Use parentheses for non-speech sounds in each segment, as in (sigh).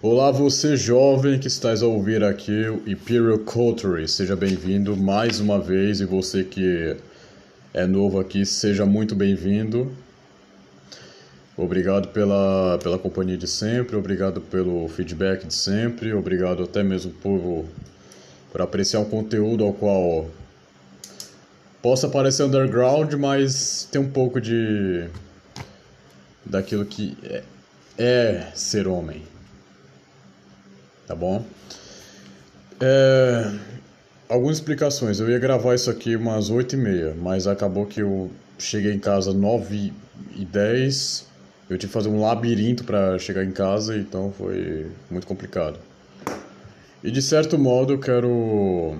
Olá, você jovem que estás a ouvir aqui o Imperial Culture, seja bem-vindo mais uma vez e você que é novo aqui, seja muito bem-vindo. Obrigado pela, pela companhia de sempre, obrigado pelo feedback de sempre, obrigado até mesmo por, por apreciar o conteúdo ao qual possa parecer underground, mas tem um pouco de daquilo que é, é ser homem tá bom? É, algumas explicações. Eu ia gravar isso aqui umas 8 e meia, mas acabou que eu cheguei em casa 9 e 10. Eu tive que fazer um labirinto para chegar em casa, então foi muito complicado. E de certo modo eu quero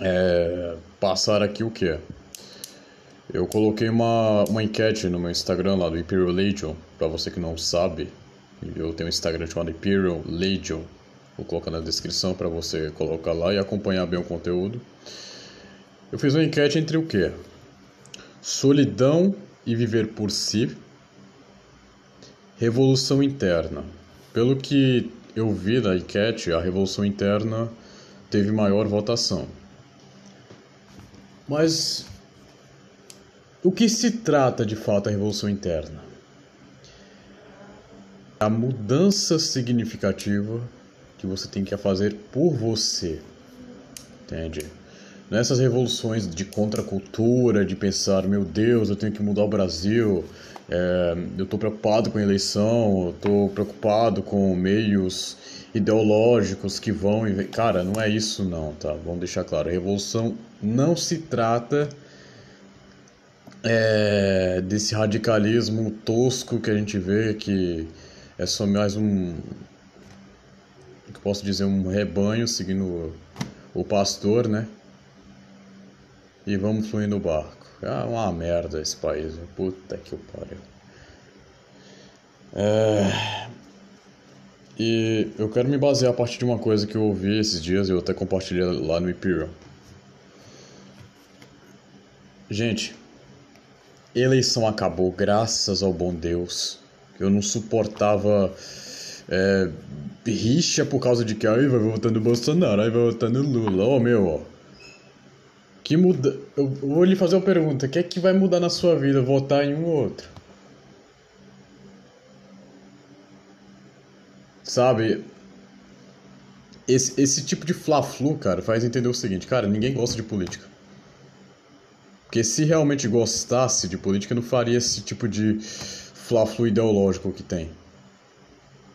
é, passar aqui o que? Eu coloquei uma, uma enquete no meu Instagram lá do Imperial Legion, para você que não sabe, eu tenho um Instagram chamado Imperial Legion. Vou colocar na descrição para você colocar lá e acompanhar bem o conteúdo. Eu fiz uma enquete entre o que? Solidão e viver por si. Revolução interna. Pelo que eu vi da enquete, a revolução interna teve maior votação. Mas o que se trata de fato a revolução interna? A mudança significativa que você tem que fazer por você. Entende? Nessas revoluções de contracultura, de pensar, meu Deus, eu tenho que mudar o Brasil, é, eu estou preocupado com a eleição, eu estou preocupado com meios ideológicos que vão e. Cara, não é isso não, tá? Vamos deixar claro. A revolução não se trata é, desse radicalismo tosco que a gente vê que é só mais um. que posso dizer? Um rebanho seguindo o pastor, né? E vamos fluir no barco. É uma merda esse país. Puta que pariu. É... E eu quero me basear a partir de uma coisa que eu ouvi esses dias, eu até compartilhei lá no Imperial. Gente, eleição acabou, graças ao bom Deus. Eu não suportava é, rixa por causa de que aí vai votando Bolsonaro, aí vai votando Lula. Ô oh, meu, ó. Que muda. Eu vou lhe fazer uma pergunta: o que é que vai mudar na sua vida votar em um ou outro? Sabe? Esse, esse tipo de fla-flu, cara, faz entender o seguinte: cara, ninguém gosta de política. Porque se realmente gostasse de política, não faria esse tipo de fla-flu ideológico que tem.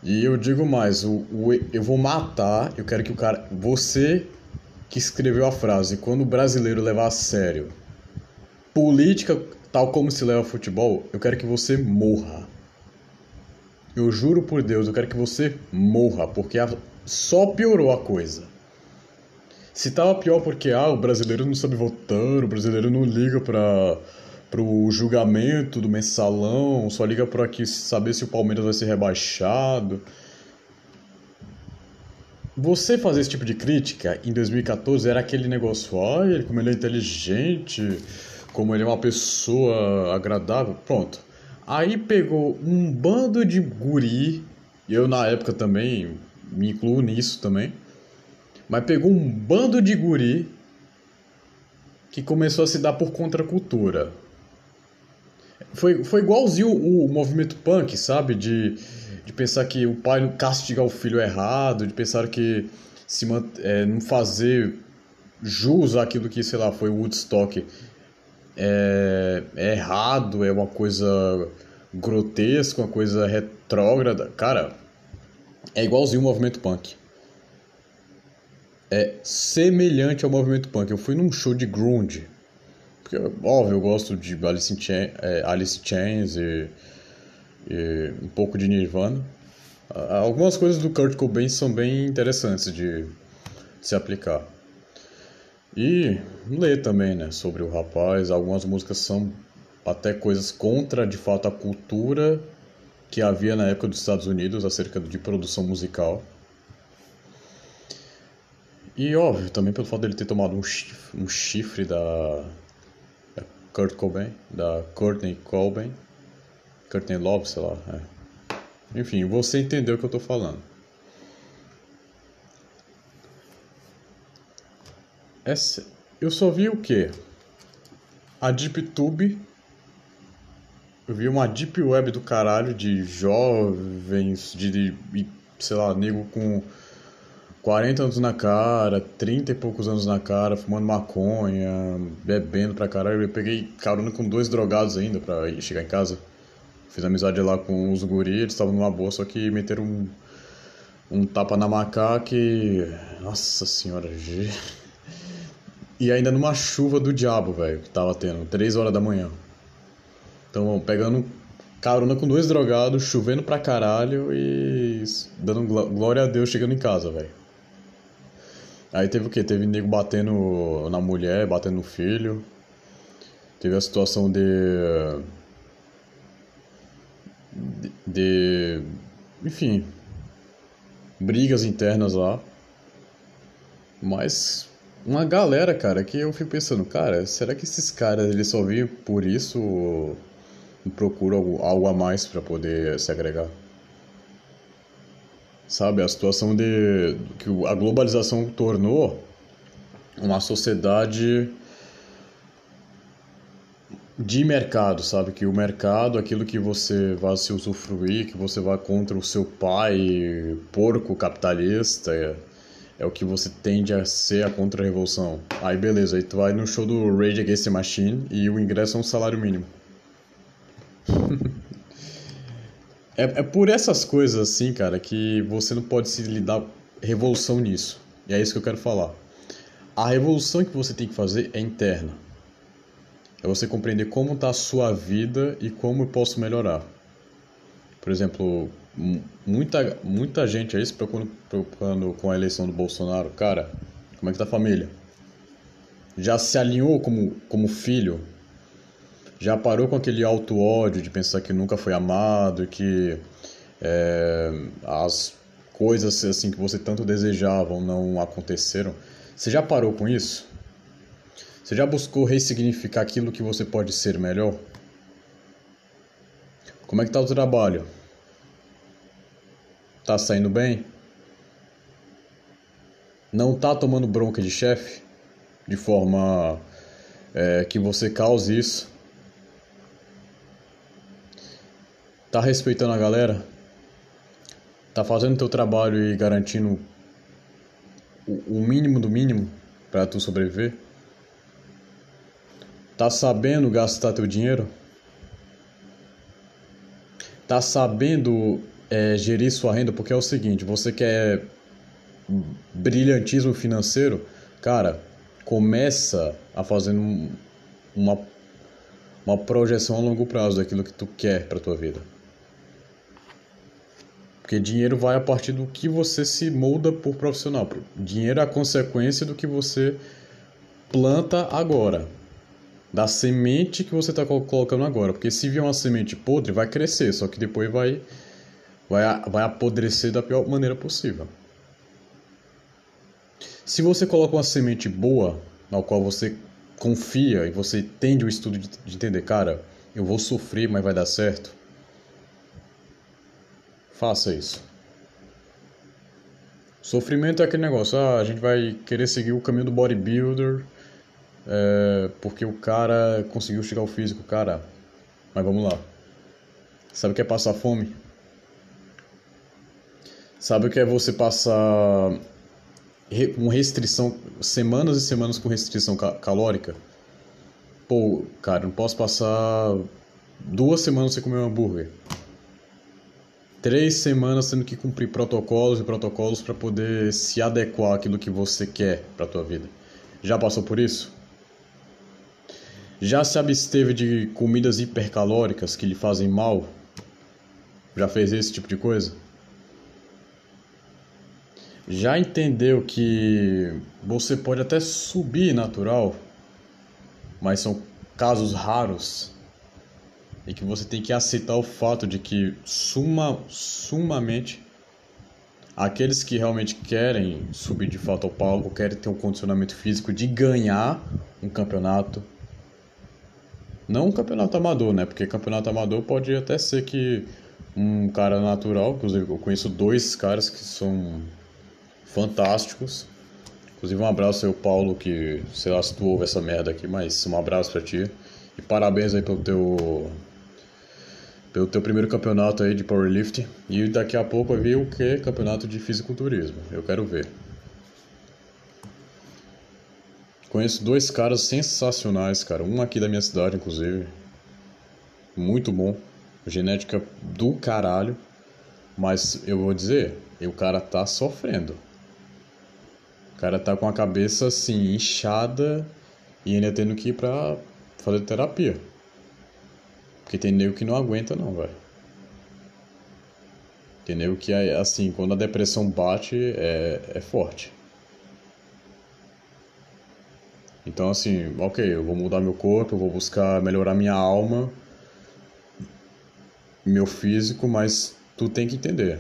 E eu digo mais, o, o, eu vou matar, eu quero que o cara. Você que escreveu a frase, quando o brasileiro levar a sério política tal como se leva futebol, eu quero que você morra. Eu juro por Deus, eu quero que você morra, porque a, só piorou a coisa. Se tava pior porque ah, o brasileiro não sabe votar, o brasileiro não liga pra pro julgamento do mensalão, só liga para aqui saber se o Palmeiras vai ser rebaixado. Você fazer esse tipo de crítica em 2014 era aquele negócio, ai, como ele é inteligente, como ele é uma pessoa agradável, pronto. Aí pegou um bando de guri, eu na época também me incluo nisso também, mas pegou um bando de guri que começou a se dar por contracultura. Foi, foi igualzinho o, o movimento punk, sabe? De, de pensar que o pai castigar o filho errado, de pensar que se é, não fazer jus àquilo que, sei lá, foi Woodstock é, é errado, é uma coisa grotesca, uma coisa retrógrada. Cara, é igualzinho o movimento punk. É semelhante ao movimento punk. Eu fui num show de grunge porque, óbvio, eu gosto de Alice in, Chains, é, Alice Chains e, e, um pouco de Nirvana. Algumas coisas do Kurt Cobain são bem interessantes de, de se aplicar. E ler também, né, sobre o rapaz. Algumas músicas são até coisas contra, de fato, a cultura que havia na época dos Estados Unidos acerca de produção musical. E óbvio, também pelo fato dele ter tomado um chifre, um chifre da, Kurt Cobain, da Courtney Cobain, Courtney Love, sei lá. É. Enfim, você entendeu o que eu tô falando. Essa, eu só vi o quê? A DeepTube. Eu vi uma Deep Web do caralho de jovens, de, de sei lá, nego com 40 anos na cara, 30 e poucos anos na cara, fumando maconha, bebendo pra caralho. Eu peguei carona com dois drogados ainda pra chegar em casa. Fiz amizade lá com os guri, eles estavam numa boa, só que meteram um, um tapa na macaca e... Nossa senhora, E ainda numa chuva do diabo, velho, que tava tendo, 3 horas da manhã. Então, pegando carona com dois drogados, chovendo pra caralho e dando glória a Deus chegando em casa, velho. Aí teve o que? Teve nego batendo na mulher, batendo no filho. Teve a situação de. de. de enfim. brigas internas lá. Mas. Uma galera, cara, que eu fico pensando, cara, será que esses caras eles só vêm por isso procuram algo, algo a mais para poder se agregar? Sabe? A situação de que a globalização tornou uma sociedade de mercado, sabe? Que o mercado, aquilo que você vai se usufruir, que você vai contra o seu pai, porco capitalista, é, é o que você tende a ser a contra-revolução. Aí beleza, aí tu vai no show do Rage Against the Machine e o ingresso é um salário mínimo. (laughs) É, é por essas coisas assim, cara, que você não pode se lidar revolução nisso. E é isso que eu quero falar. A revolução que você tem que fazer é interna. É você compreender como está a sua vida e como eu posso melhorar. Por exemplo, muita, muita gente aí se preocupando, preocupando com a eleição do Bolsonaro. Cara, como é que tá a família? Já se alinhou como, como filho já parou com aquele alto ódio de pensar que nunca foi amado, que é, as coisas assim que você tanto desejava não aconteceram. Você já parou com isso? Você já buscou ressignificar aquilo que você pode ser melhor? Como é que tá o trabalho? Tá saindo bem? Não tá tomando bronca de chefe? De forma é, que você cause isso? Tá respeitando a galera? Tá fazendo teu trabalho e garantindo o mínimo do mínimo para tu sobreviver? Tá sabendo gastar teu dinheiro? Tá sabendo é, gerir sua renda? Porque é o seguinte, você quer brilhantismo financeiro, cara, começa a fazer uma, uma projeção a longo prazo daquilo que tu quer para tua vida. Porque dinheiro vai a partir do que você se molda por profissional. Dinheiro é a consequência do que você planta agora. Da semente que você está colocando agora. Porque se vier uma semente podre, vai crescer, só que depois vai, vai, vai apodrecer da pior maneira possível. Se você coloca uma semente boa, na qual você confia e você entende o estudo de entender, cara, eu vou sofrer, mas vai dar certo faça isso. Sofrimento é aquele negócio, ah, a gente vai querer seguir o caminho do bodybuilder é, porque o cara conseguiu chegar ao físico, cara. Mas vamos lá. Sabe o que é passar fome? Sabe o que é você passar com restrição, semanas e semanas com restrição calórica? Pô, cara, não posso passar duas semanas sem comer um hambúrguer três semanas tendo que cumprir protocolos e protocolos para poder se adequar àquilo que você quer para a tua vida. Já passou por isso? Já se absteve de comidas hipercalóricas que lhe fazem mal? Já fez esse tipo de coisa? Já entendeu que você pode até subir natural, mas são casos raros e que você tem que aceitar o fato de que suma, sumamente aqueles que realmente querem subir de fato ao palco, querem ter um condicionamento físico de ganhar um campeonato. Não um campeonato amador, né? Porque campeonato amador pode até ser que um cara natural, inclusive eu conheço dois caras que são fantásticos. Inclusive um abraço aí ao Paulo, que sei lá se tu ouve essa merda aqui, mas um abraço pra ti. E parabéns aí pelo teu pelo teu primeiro campeonato aí de powerlifting. E daqui a pouco vai vir o que? Campeonato de fisiculturismo. Eu quero ver. Conheço dois caras sensacionais, cara. Um aqui da minha cidade, inclusive. Muito bom. Genética do caralho. Mas eu vou dizer, o cara tá sofrendo. O cara tá com a cabeça assim, inchada e ainda tendo que ir pra fazer terapia. Porque tem nego que não aguenta não, velho. Tem nego que, assim, quando a depressão bate, é, é forte. Então, assim, ok, eu vou mudar meu corpo, eu vou buscar melhorar minha alma, meu físico, mas tu tem que entender.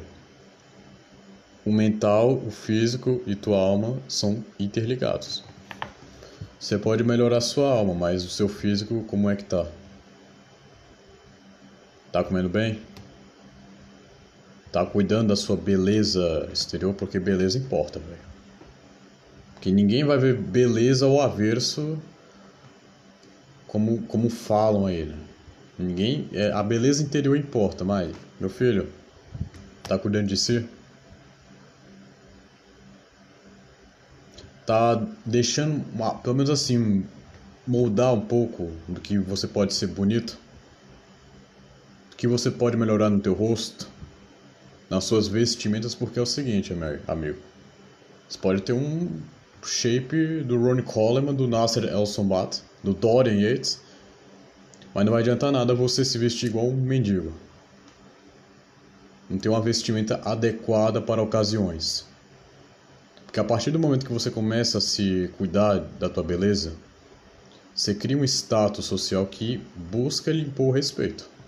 O mental, o físico e tua alma são interligados. Você pode melhorar sua alma, mas o seu físico, como é que tá? Tá comendo bem? Tá cuidando da sua beleza exterior, porque beleza importa, velho. Porque ninguém vai ver beleza ao averso como, como falam a ele. Ninguém. É, a beleza interior importa, mas, meu filho, tá cuidando de si? Tá deixando, pelo menos assim, moldar um pouco do que você pode ser bonito? Que você pode melhorar no teu rosto, nas suas vestimentas, porque é o seguinte, amigo. Você pode ter um shape do Ronnie Coleman, do Nasser El Sombat, do Dorian Yates, mas não vai adiantar nada você se vestir igual um mendigo. Não ter uma vestimenta adequada para ocasiões. Porque a partir do momento que você começa a se cuidar da tua beleza, você cria um status social que busca lhe impor respeito.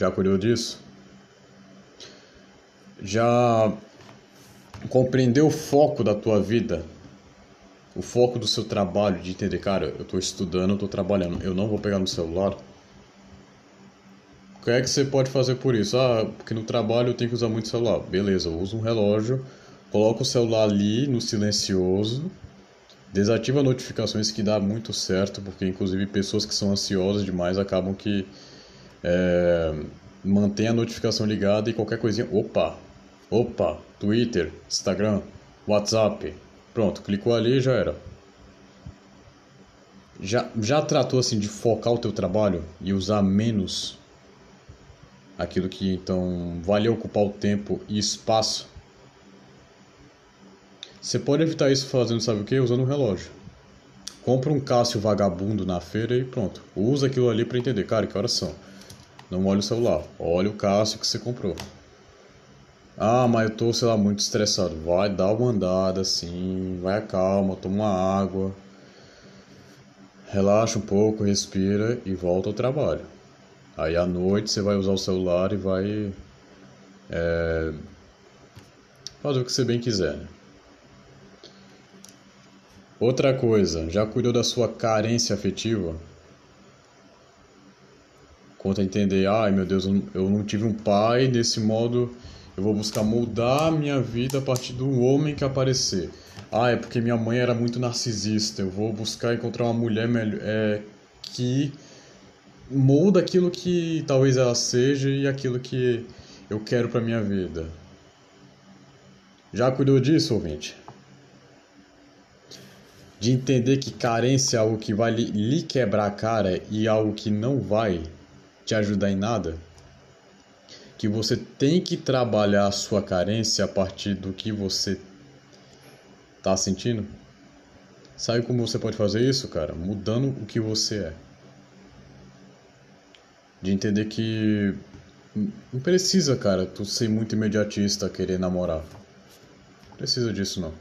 Já cuidou disso? Já compreendeu o foco da tua vida? O foco do seu trabalho, de entender, cara, eu estou estudando, eu estou trabalhando, eu não vou pegar no celular. O que é que você pode fazer por isso? Ah, porque no trabalho eu tenho que usar muito celular. Beleza, eu uso um relógio, coloco o celular ali no silencioso, desativa notificações que dá muito certo, porque inclusive pessoas que são ansiosas demais acabam que é, mantém a notificação ligada e qualquer coisinha. Opa! Opa! Twitter, Instagram, WhatsApp. Pronto, clicou ali e já era. Já, já tratou assim de focar o teu trabalho e usar menos aquilo que então vale ocupar o tempo e espaço? Você pode evitar isso fazendo sabe o que? Usando um relógio. Compra um Cássio vagabundo na feira e pronto. Usa aquilo ali para entender, cara, que horas são. Não olhe o celular, olhe o Cássio que você comprou. Ah, mas eu tô, sei lá, muito estressado. Vai dar uma andada assim, vai calma, toma uma água. Relaxa um pouco, respira e volta ao trabalho. Aí à noite você vai usar o celular e vai é, fazer o que você bem quiser. Né? Outra coisa, já cuidou da sua carência afetiva? Quanto a entender, ai meu Deus, eu não tive um pai, desse modo eu vou buscar moldar a minha vida a partir do homem que aparecer. Ah, é porque minha mãe era muito narcisista, eu vou buscar encontrar uma mulher melhor, é, que molda aquilo que talvez ela seja e aquilo que eu quero para minha vida. Já cuidou disso, ouvinte? De entender que carência é algo que vai lhe quebrar a cara e algo que não vai te ajudar em nada, que você tem que trabalhar a sua carência a partir do que você tá sentindo? Sabe como você pode fazer isso, cara? Mudando o que você é. De entender que não precisa, cara, tu ser muito imediatista querer namorar. Não precisa disso não.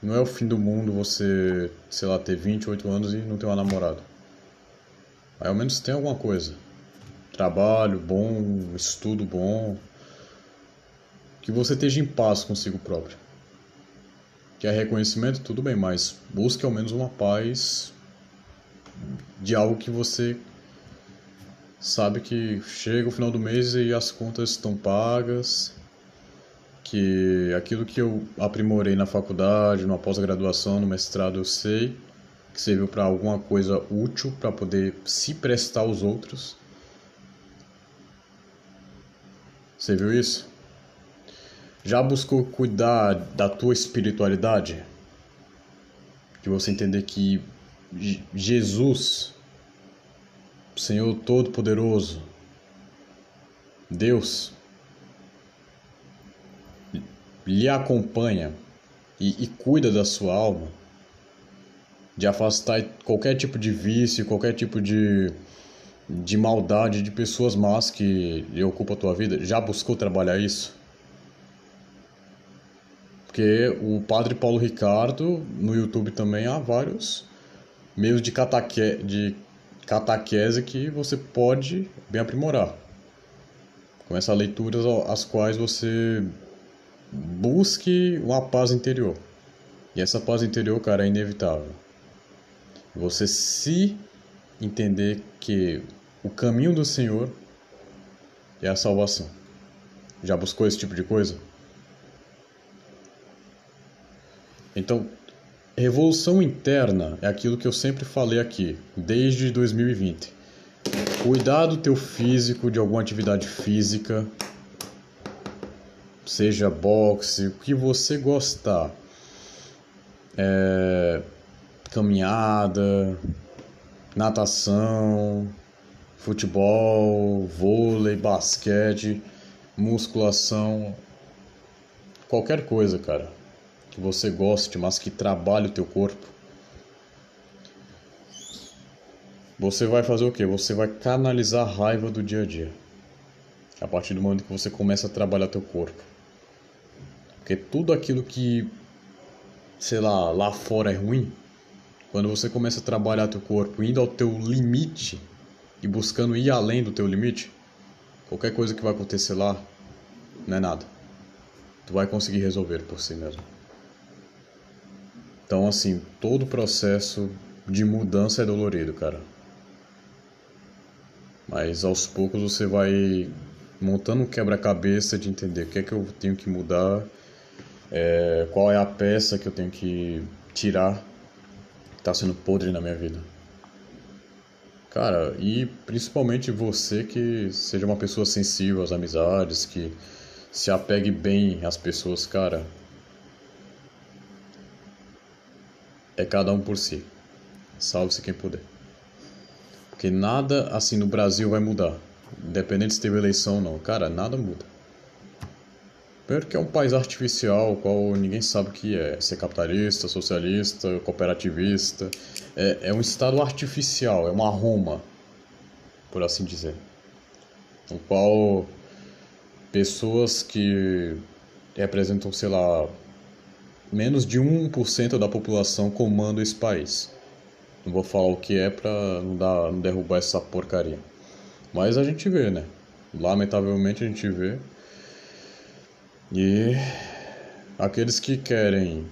Não é o fim do mundo você, sei lá, ter 28 anos e não ter uma namorada. Aí ao menos tem alguma coisa. Trabalho bom, estudo bom. Que você esteja em paz consigo próprio. Quer reconhecimento? Tudo bem, mas busque ao menos uma paz de algo que você sabe que chega o final do mês e as contas estão pagas, que aquilo que eu aprimorei na faculdade, na pós-graduação, no mestrado, eu sei que serviu para alguma coisa útil para poder se prestar aos outros. Você viu isso? Já buscou cuidar da tua espiritualidade? De você entender que Jesus, Senhor Todo-Poderoso, Deus, lhe acompanha e, e cuida da sua alma, de afastar qualquer tipo de vício, qualquer tipo de, de maldade de pessoas más que ocupam a tua vida. Já buscou trabalhar isso? Porque o Padre Paulo Ricardo, no YouTube também há vários meios de, cataque, de cataquese que você pode bem aprimorar. Com essas leituras as quais você busque uma paz interior. E essa paz interior, cara, é inevitável. Você se entender que o caminho do Senhor é a salvação. Já buscou esse tipo de coisa? Então, revolução interna é aquilo que eu sempre falei aqui, desde 2020. Cuidar do teu físico, de alguma atividade física, seja boxe, o que você gostar. É, caminhada, natação, futebol, vôlei, basquete, musculação, qualquer coisa, cara, que você goste, mas que trabalhe o teu corpo. Você vai fazer o que? Você vai canalizar a raiva do dia a dia. A partir do momento que você começa a trabalhar teu corpo. Porque tudo aquilo que, sei lá, lá fora é ruim, quando você começa a trabalhar teu corpo indo ao teu limite e buscando ir além do teu limite, qualquer coisa que vai acontecer lá não é nada. Tu vai conseguir resolver por si mesmo. Então, assim, todo o processo de mudança é dolorido, cara. Mas aos poucos você vai montando um quebra-cabeça de entender o que é que eu tenho que mudar é, qual é a peça que eu tenho que tirar está sendo podre na minha vida. Cara, e principalmente você que seja uma pessoa sensível às amizades, que se apegue bem às pessoas, cara. É cada um por si. Salve-se quem puder. Porque nada assim no Brasil vai mudar. Independente se teve eleição ou não. Cara, nada muda. Primeiro que é um país artificial, qual ninguém sabe o que é. Ser capitalista, socialista, cooperativista. É, é um estado artificial, é uma Roma, por assim dizer. O qual pessoas que representam, sei lá, menos de 1% da população comandam esse país. Não vou falar o que é pra não, dar, não derrubar essa porcaria. Mas a gente vê, né? Lamentavelmente a gente vê e aqueles que querem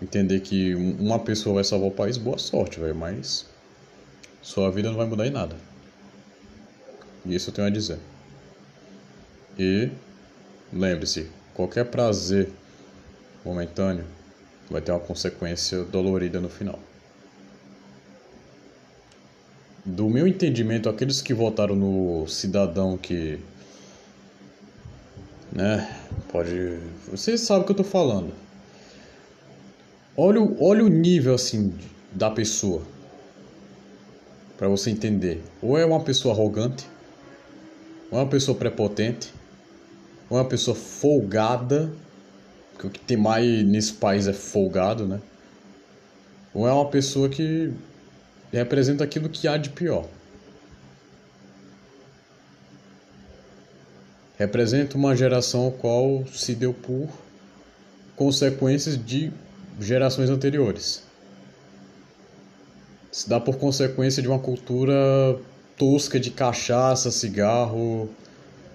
entender que uma pessoa vai salvar o país, boa sorte, velho, mas sua vida não vai mudar em nada. E isso eu tenho a dizer. E lembre-se, qualquer prazer momentâneo vai ter uma consequência dolorida no final. Do meu entendimento, aqueles que votaram no cidadão que né? Pode. Você sabe o que eu tô falando. Olha, o, olha o nível assim da pessoa. para você entender. Ou é uma pessoa arrogante, ou é uma pessoa prepotente, ou é uma pessoa folgada, que o que tem mais nesse país é folgado, né? Ou é uma pessoa que representa aquilo que há de pior. Representa uma geração qual se deu por consequências de gerações anteriores. Se dá por consequência de uma cultura tosca de cachaça, cigarro,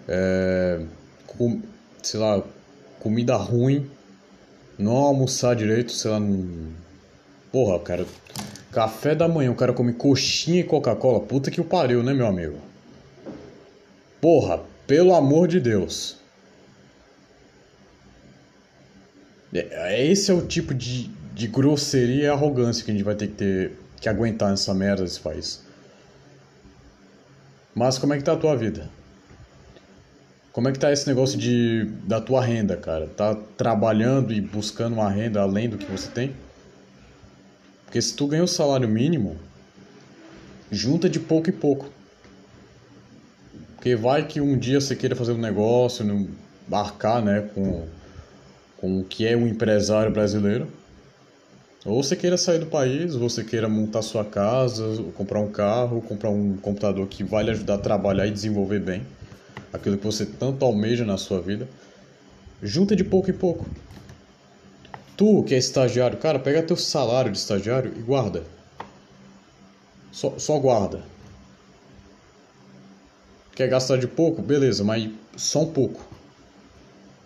é, com, sei lá, comida ruim, não almoçar direito, sei lá, não... porra, cara, café da manhã, o cara come coxinha e Coca-Cola, puta que o pariu, né, meu amigo? Porra, pelo amor de Deus. É, esse é o tipo de, de grosseria e arrogância que a gente vai ter que ter que aguentar nessa merda desse país. Mas como é que tá a tua vida? Como é que tá esse negócio de da tua renda, cara? Tá trabalhando e buscando uma renda além do que você tem? Porque se tu ganha o salário mínimo, junta de pouco em pouco. Porque vai que um dia você queira fazer um negócio, marcar, né, com, com o que é um empresário brasileiro. Ou você queira sair do país, você queira montar sua casa, comprar um carro, comprar um computador que vai lhe ajudar a trabalhar e desenvolver bem aquilo que você tanto almeja na sua vida, junta de pouco em pouco. Tu que é estagiário, cara, pega teu salário de estagiário e guarda. Só, só guarda. Quer gastar de pouco? Beleza, mas só um pouco.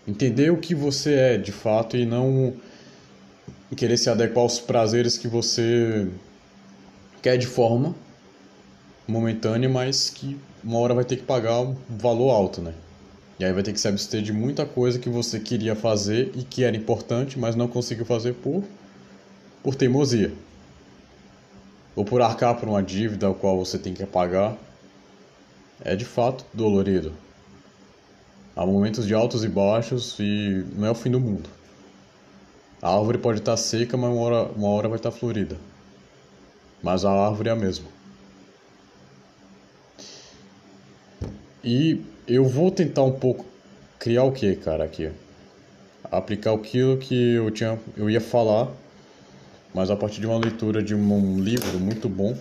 Entender o que você é de fato e não querer se adequar aos prazeres que você quer de forma momentânea, mas que uma hora vai ter que pagar um valor alto, né? E aí vai ter que se abster de muita coisa que você queria fazer e que era importante, mas não conseguiu fazer por, por teimosia. Ou por arcar por uma dívida a qual você tem que pagar. É de fato dolorido. Há momentos de altos e baixos e não é o fim do mundo. A árvore pode estar seca, mas uma hora, uma hora vai estar florida. Mas a árvore é a mesma. E eu vou tentar um pouco criar o que, cara, aqui? Aplicar aquilo que eu tinha, eu ia falar, mas a partir de uma leitura de um livro muito bom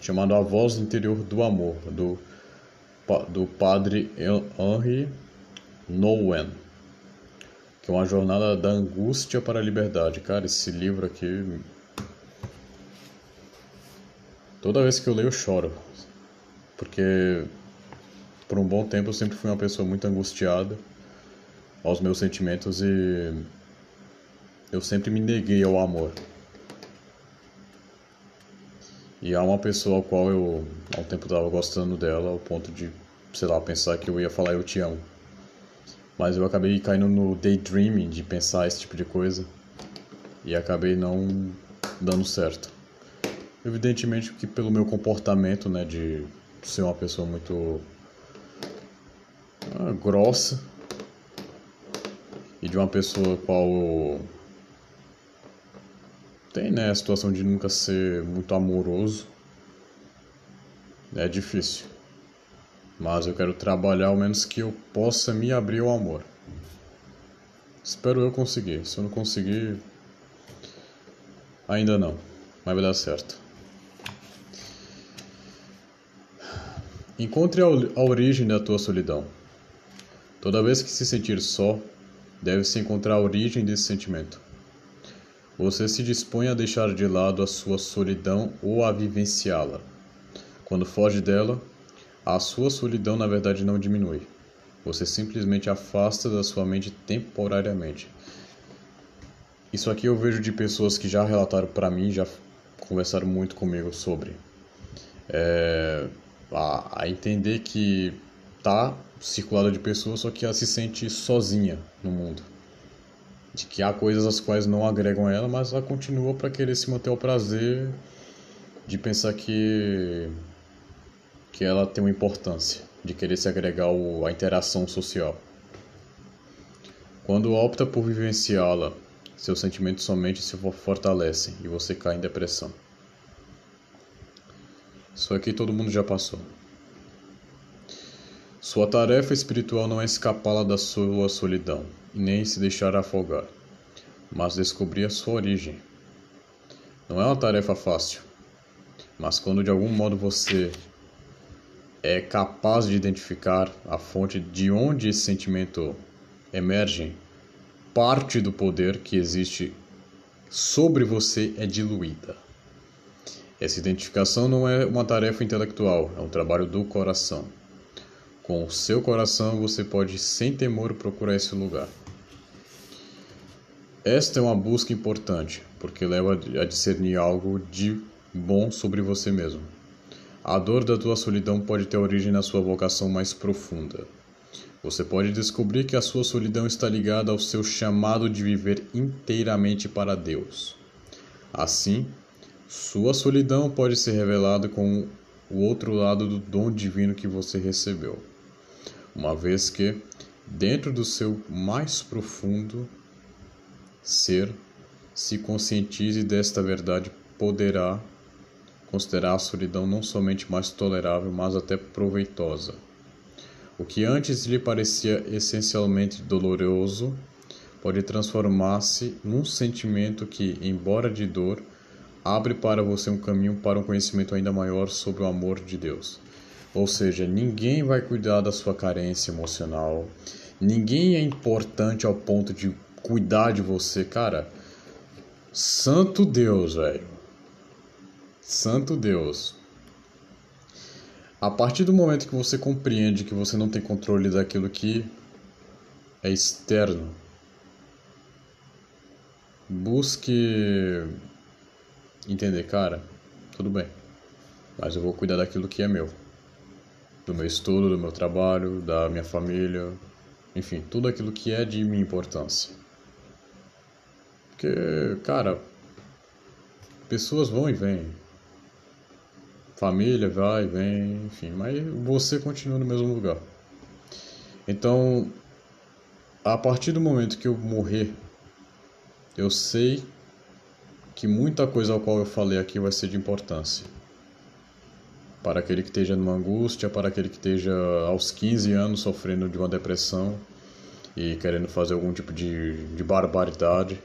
chamado A Voz Interior do Amor, do do padre Henri Nouwen, que é uma jornada da angústia para a liberdade. Cara, esse livro aqui toda vez que eu leio eu choro, porque por um bom tempo eu sempre fui uma pessoa muito angustiada aos meus sentimentos e eu sempre me neguei ao amor. E há uma pessoa ao qual eu um tempo estava gostando dela ao ponto de, sei lá, pensar que eu ia falar eu te amo. Mas eu acabei caindo no daydreaming de pensar esse tipo de coisa e acabei não dando certo. Evidentemente que pelo meu comportamento, né, de ser uma pessoa muito ah, grossa e de uma pessoa qual tem né, a situação de nunca ser muito amoroso. É difícil. Mas eu quero trabalhar ao menos que eu possa me abrir ao amor. Espero eu conseguir. Se eu não conseguir, ainda não. Mas vai dar certo. Encontre a origem da tua solidão. Toda vez que se sentir só, deve-se encontrar a origem desse sentimento. Você se dispõe a deixar de lado a sua solidão ou a vivenciá-la. Quando foge dela, a sua solidão na verdade não diminui. Você simplesmente afasta da sua mente temporariamente. Isso aqui eu vejo de pessoas que já relataram para mim, já conversaram muito comigo sobre. É, a, a entender que tá circulada de pessoas, só que ela se sente sozinha no mundo. De que há coisas as quais não agregam ela, mas ela continua para querer se manter ao prazer de pensar que que ela tem uma importância, de querer se agregar à interação social. Quando opta por vivenciá-la, seus sentimentos somente se fortalecem e você cai em depressão. Isso aqui todo mundo já passou. Sua tarefa espiritual não é escapá-la da sua solidão, e nem se deixar afogar, mas descobrir a sua origem. Não é uma tarefa fácil, mas quando de algum modo você é capaz de identificar a fonte de onde esse sentimento emerge, parte do poder que existe sobre você é diluída. Essa identificação não é uma tarefa intelectual, é um trabalho do coração. Com o seu coração você pode sem temor procurar esse lugar. Esta é uma busca importante, porque leva a discernir algo de bom sobre você mesmo. A dor da tua solidão pode ter origem na sua vocação mais profunda. Você pode descobrir que a sua solidão está ligada ao seu chamado de viver inteiramente para Deus. Assim, sua solidão pode ser revelada com o outro lado do dom divino que você recebeu, uma vez que, dentro do seu mais profundo ser, se conscientize desta verdade, poderá considerar a solidão não somente mais tolerável, mas até proveitosa. O que antes lhe parecia essencialmente doloroso pode transformar-se num sentimento que, embora de dor, abre para você um caminho para um conhecimento ainda maior sobre o amor de Deus. Ou seja, ninguém vai cuidar da sua carência emocional, ninguém é importante ao ponto de cuidar de você, cara. Santo Deus, velho. Santo Deus. A partir do momento que você compreende que você não tem controle daquilo que é externo, busque entender, cara, tudo bem, mas eu vou cuidar daquilo que é meu, do meu estudo, do meu trabalho, da minha família, enfim, tudo aquilo que é de minha importância. Porque, cara, pessoas vão e vêm. Família vai e vem, enfim, mas você continua no mesmo lugar. Então, a partir do momento que eu morrer, eu sei que muita coisa ao qual eu falei aqui vai ser de importância. Para aquele que esteja numa angústia, para aquele que esteja aos 15 anos sofrendo de uma depressão e querendo fazer algum tipo de, de barbaridade.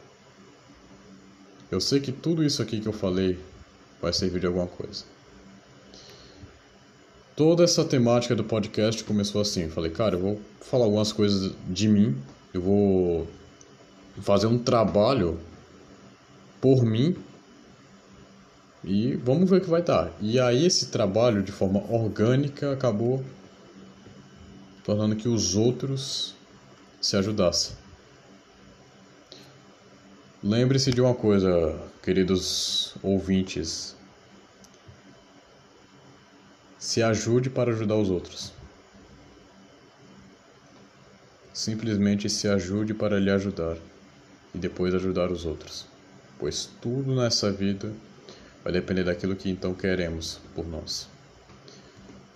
Eu sei que tudo isso aqui que eu falei vai servir de alguma coisa. Toda essa temática do podcast começou assim. Eu falei, cara, eu vou falar algumas coisas de mim, eu vou fazer um trabalho por mim e vamos ver o que vai dar. E aí esse trabalho de forma orgânica acabou tornando que os outros se ajudassem. Lembre-se de uma coisa, queridos ouvintes. Se ajude para ajudar os outros. Simplesmente se ajude para lhe ajudar e depois ajudar os outros, pois tudo nessa vida vai depender daquilo que então queremos por nós.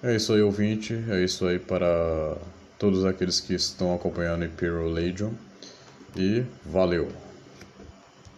É isso aí, ouvinte. É isso aí para todos aqueles que estão acompanhando Imperial Legion. E valeu!